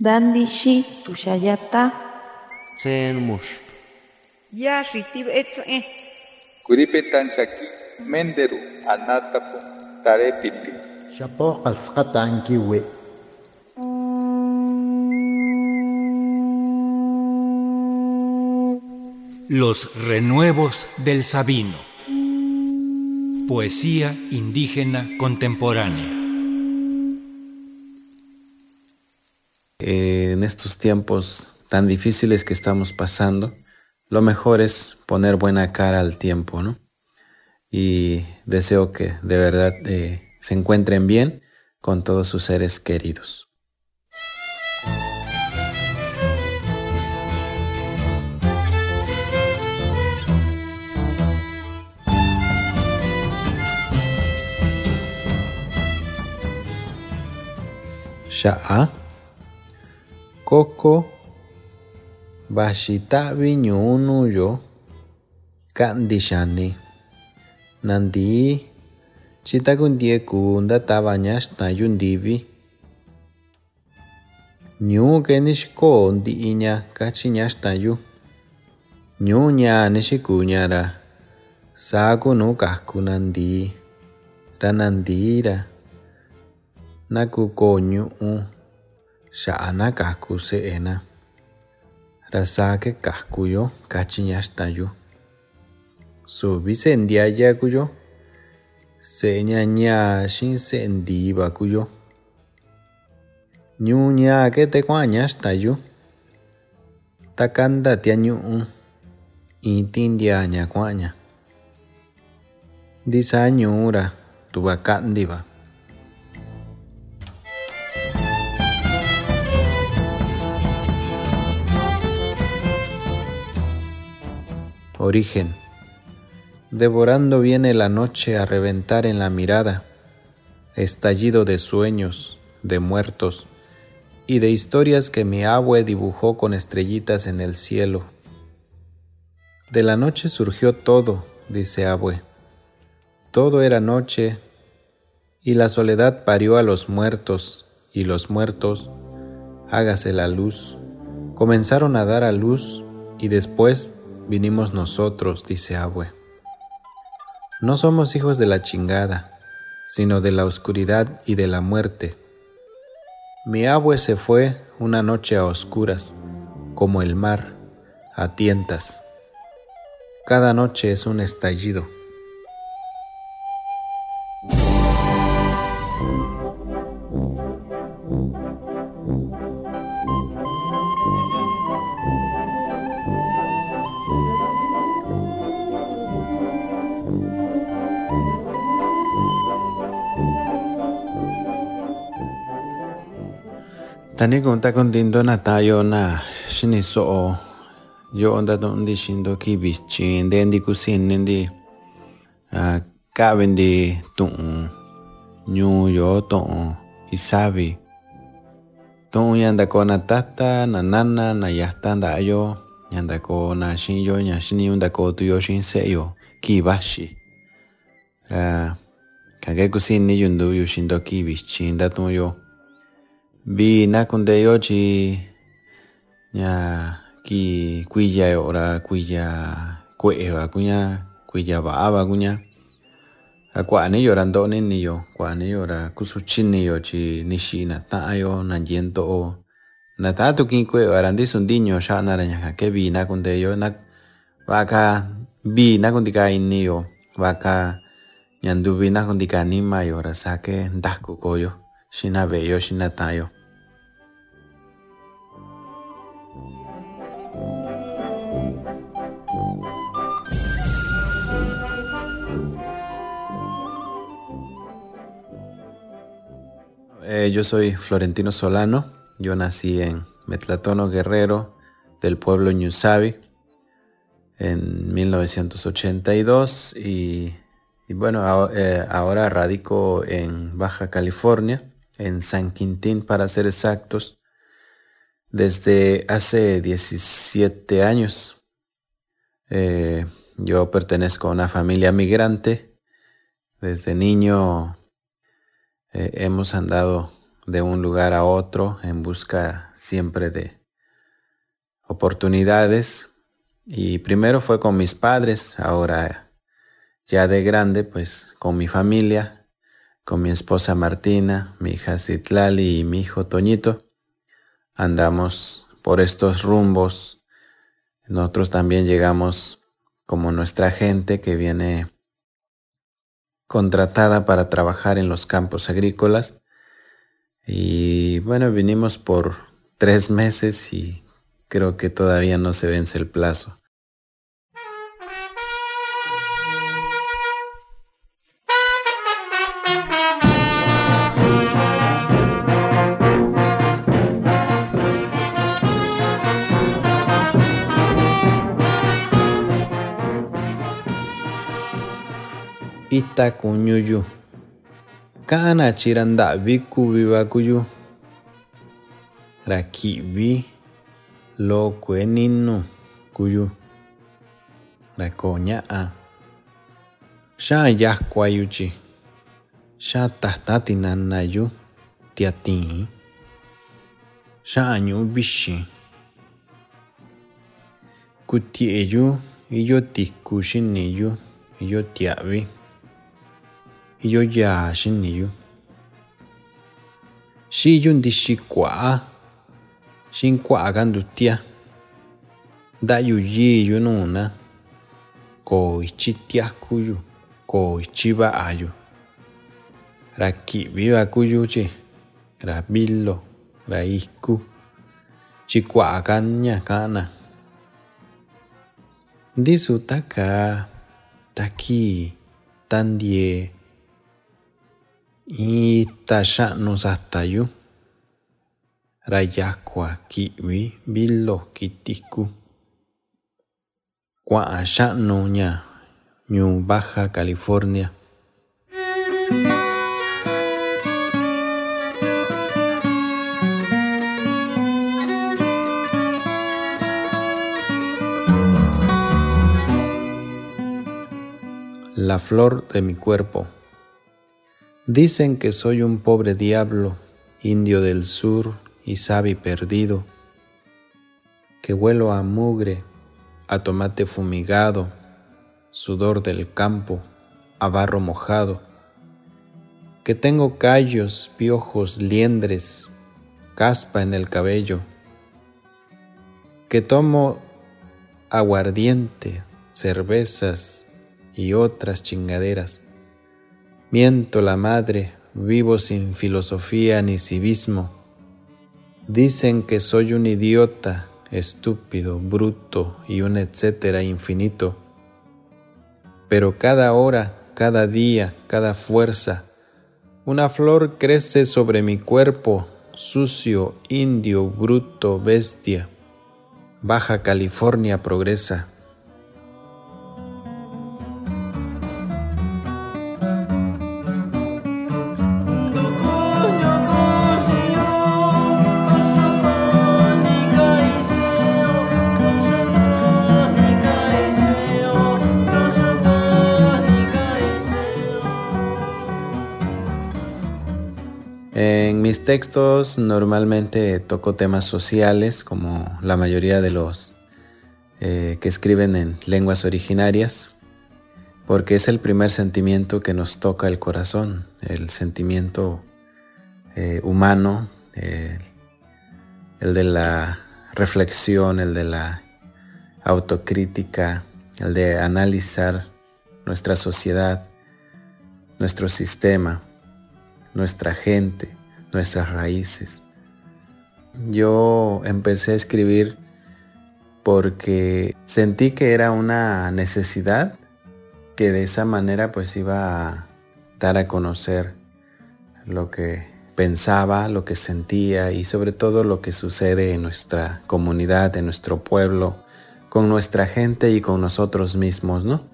Dandishi tushayata. Tsen mush. Ya shitib etze. Kuripetan shaki menderu anatapu tarepiti. Shapo qalsqata ankiwi. Los renuevos del Sabino. Poesía indígena contemporánea. En estos tiempos tan difíciles que estamos pasando, lo mejor es poner buena cara al tiempo, ¿no? Y deseo que de verdad eh, se encuentren bien con todos sus seres queridos. Coco Bashitabi ñu'unuyo ka'ndi xani. Nandi'i chitakuntieku ndatava ñaxtayu ndivi. Ñuu keni xikoo ndi'iña kachi ñaxtayu ñuu ñaani xikuña ra saa kunu kajku nandi'i ra ñu'u xa'a nakajku se'ena. Ra saa kekajkuyo kachi ñaxtayu suvi se'e ndiayakuyo se'e ñañaa xin se'e ndivakuyo ñuu ñaa kete kua'an ñaxtayu takanta tiañu'u in tintiaña kua'anña ndisaa ñuu Origen. Devorando viene la noche a reventar en la mirada, estallido de sueños, de muertos y de historias que mi abue dibujó con estrellitas en el cielo. De la noche surgió todo, dice abue. Todo era noche y la soledad parió a los muertos y los muertos, hágase la luz, comenzaron a dar a luz y después vinimos nosotros, dice Abue. No somos hijos de la chingada, sino de la oscuridad y de la muerte. Mi abue se fue una noche a oscuras, como el mar, a tientas. Cada noche es un estallido. Tani con ta con tindo na tayo na shini so yo onda don di shindo ki bichi den di kusin ndi a ka di tu nyu yo to isabi to yanda ko na tata na nana na yasta nda yo yanda ko na shin yo nya shini unda ko tu yo shin se yo ki bashi ra kage kusin ni yundu yu shindo ki bichi nda tu yo vi nakundeyo chi ña ki kuiya ora kuiya kue'eva kuña kuiya va'ava kuña. Ja kua'aniyo ra nto'oniniyo kua'aniyo ra kusuchiniyo chi nixi'i nata'anyo nanye nto'o nata'an tukiin kue'eva ra ndiso ntiño xa'ana ra ñaka kee vi nakundeyo na va'a ka vi nakuntika iniyo va'a ka ña nduvi nakuntika animayo ra sa kee ntaku ko'oyo xi na ve'eyo xi na ta'anyo Eh, yo soy Florentino Solano, yo nací en Metlatono Guerrero, del pueblo Ñusabi, en 1982 y, y bueno, eh, ahora radico en Baja California, en San Quintín para ser exactos, desde hace 17 años. Eh, yo pertenezco a una familia migrante. Desde niño eh, hemos andado de un lugar a otro en busca siempre de oportunidades. Y primero fue con mis padres, ahora ya de grande, pues con mi familia, con mi esposa Martina, mi hija Citlali y mi hijo Toñito. Andamos por estos rumbos. Nosotros también llegamos como nuestra gente que viene contratada para trabajar en los campos agrícolas. Y bueno, vinimos por tres meses y creo que todavía no se vence el plazo. Ita kuñuyu. Kana chira nda'vi kuviva kuyu ra ki'vi lo kue ninu kuyu. Ra koo ña'a xaa yakuayu chi xaa tajta tinanayu tiatiin xaa ñu'u vixin kutie'yu iyo xiniyu iyo tia'vi iyo yaxin niyu xiyun ndixi kua'a xinkua'aka ndutia. Nda'yu yiyu nuna koo ichi tiakuyu koo ichi va'ayu. Ra ki'vi vakuyu-chi ra vilo ra iku. Chi kua'aka ña ka'an-na ndiso taki tandie ra yakua ki'vi vilo kitiku kua'a xa'nu ña ñuu Baja California. La flor de mi cuerpo. Dicen que soy un pobre diablo, indio del sur y sabi perdido, que huelo a mugre, a tomate fumigado, sudor del campo, a barro mojado, que tengo callos, piojos, liendres, caspa en el cabello, que tomo aguardiente, cervezas, y otras chingaderas. Miento la madre, vivo sin filosofía ni civismo. Dicen que soy un idiota, estúpido, bruto y un etcétera infinito. Pero cada hora, cada día, cada fuerza, una flor crece sobre mi cuerpo, sucio, indio, bruto, bestia. Baja California progresa. Textos normalmente toco temas sociales como la mayoría de los eh, que escriben en lenguas originarias, porque es el primer sentimiento que nos toca el corazón, el sentimiento eh, humano, eh, el de la reflexión, el de la autocrítica, el de analizar nuestra sociedad, nuestro sistema nuestra gente, nuestras raíces. Yo empecé a escribir porque sentí que era una necesidad que de esa manera pues iba a dar a conocer lo que pensaba, lo que sentía y sobre todo lo que sucede en nuestra comunidad, en nuestro pueblo, con nuestra gente y con nosotros mismos, ¿no?